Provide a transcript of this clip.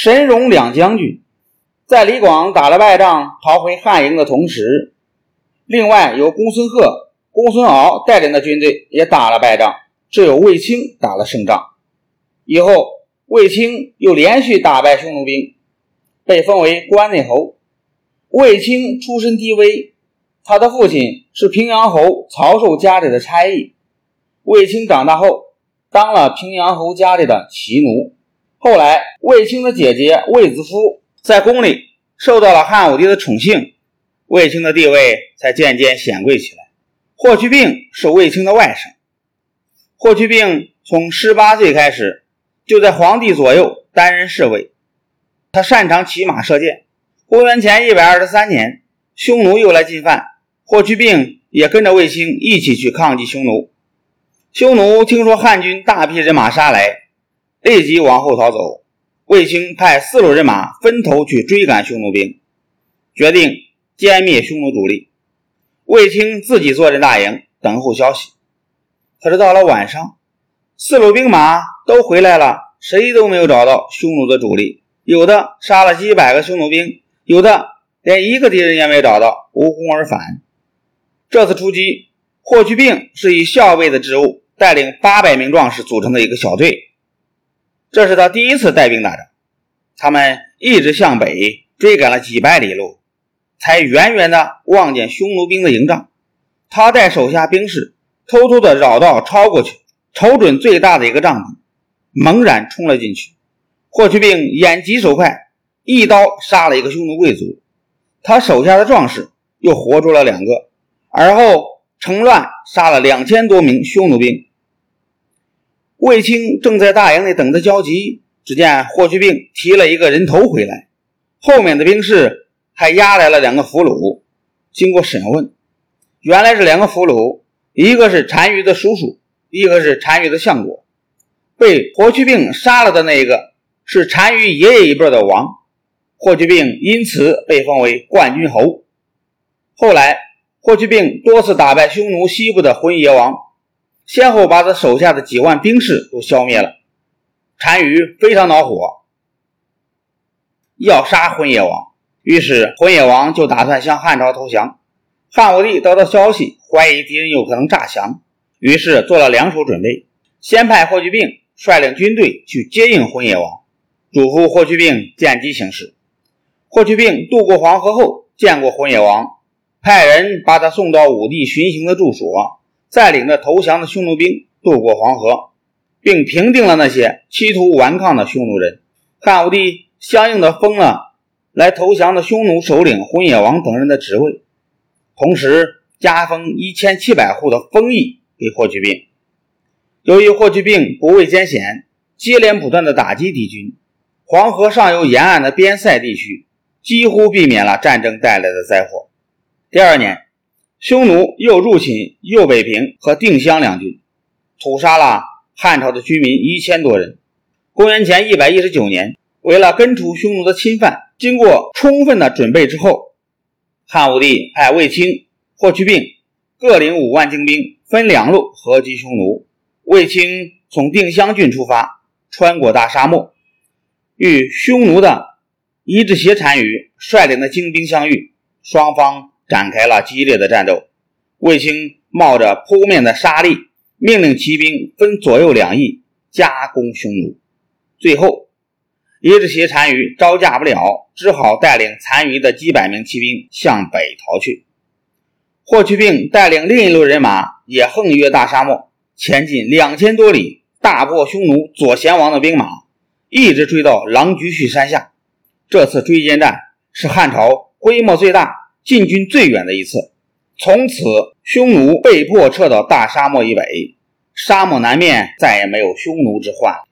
神荣两将军，在李广打了败仗逃回汉营的同时，另外由公孙贺、公孙敖带领的军队也打了败仗，只有卫青打了胜仗。以后，卫青又连续打败匈奴兵，被封为关内侯。卫青出身低微，他的父亲是平阳侯曹寿家里的差役。卫青长大后，当了平阳侯家里的骑奴。后来，卫青的姐姐卫子夫在宫里受到了汉武帝的宠幸，卫青的地位才渐渐显贵起来。霍去病是卫青的外甥。霍去病从十八岁开始就在皇帝左右担任侍卫，他擅长骑马射箭。公元前一百二十三年，匈奴又来进犯，霍去病也跟着卫青一起去抗击匈奴。匈奴听说汉军大批人马杀来。立即往后逃走。卫青派四路人马分头去追赶匈奴兵，决定歼灭匈奴主力。卫青自己坐镇大营等候消息。可是到了晚上，四路兵马都回来了，谁都没有找到匈奴的主力。有的杀了几百个匈奴兵，有的连一个敌人也没找到，无功而返。这次出击，霍去病是以校尉的职务带领八百名壮士组成的一个小队。这是他第一次带兵打仗，他们一直向北追赶了几百里路，才远远的望见匈奴兵的营帐。他带手下兵士偷偷的绕道超过去，瞅准最大的一个帐篷，猛然冲了进去。霍去病眼疾手快，一刀杀了一个匈奴贵族，他手下的壮士又活捉了两个，而后乘乱杀了两千多名匈奴兵。卫青正在大营里等得焦急，只见霍去病提了一个人头回来，后面的兵士还押来了两个俘虏。经过审问，原来是两个俘虏，一个是单于的叔叔，一个是单于的相国。被霍去病杀了的那一个是单于爷爷一辈的王，霍去病因此被封为冠军侯。后来，霍去病多次打败匈奴西部的浑邪王。先后把他手下的几万兵士都消灭了，单于非常恼火，要杀浑邪王。于是浑邪王就打算向汉朝投降。汉武帝得到消息，怀疑敌人有可能诈降，于是做了两手准备：先派霍去病率领军队去接应浑邪王，嘱咐霍去病见机行事。霍去病渡过黄河后，见过浑邪王，派人把他送到武帝巡行的住所。再领着投降的匈奴兵渡过黄河，并平定了那些企图顽抗的匈奴人。汉武帝相应的封了来投降的匈奴首领浑邪王等人的职位，同时加封一千七百户的封邑给霍去病。由于霍去病不畏艰险，接连不断的打击敌军，黄河上游沿岸的边塞地区几乎避免了战争带来的灾祸。第二年。匈奴又入侵右北平和定襄两郡，屠杀了汉朝的居民一千多人。公元前一百一十九年，为了根除匈奴的侵犯，经过充分的准备之后，汉武帝派卫青、霍去病各领五万精兵，分两路合击匈奴。卫青从定襄郡出发，穿过大沙漠，与匈奴的伊稚邪单于率领的精兵相遇，双方。展开了激烈的战斗，卫青冒着扑面的杀力，命令骑兵分左右两翼夹攻匈奴。最后，伊稚邪单于招架不了，只好带领残余的几百名骑兵向北逃去。霍去病带领另一路人马也横越大沙漠，前进两千多里，大破匈奴左贤王的兵马，一直追到狼居胥山下。这次追歼战是汉朝规模最大。进军最远的一次，从此匈奴被迫撤到大沙漠以北，沙漠南面再也没有匈奴之患。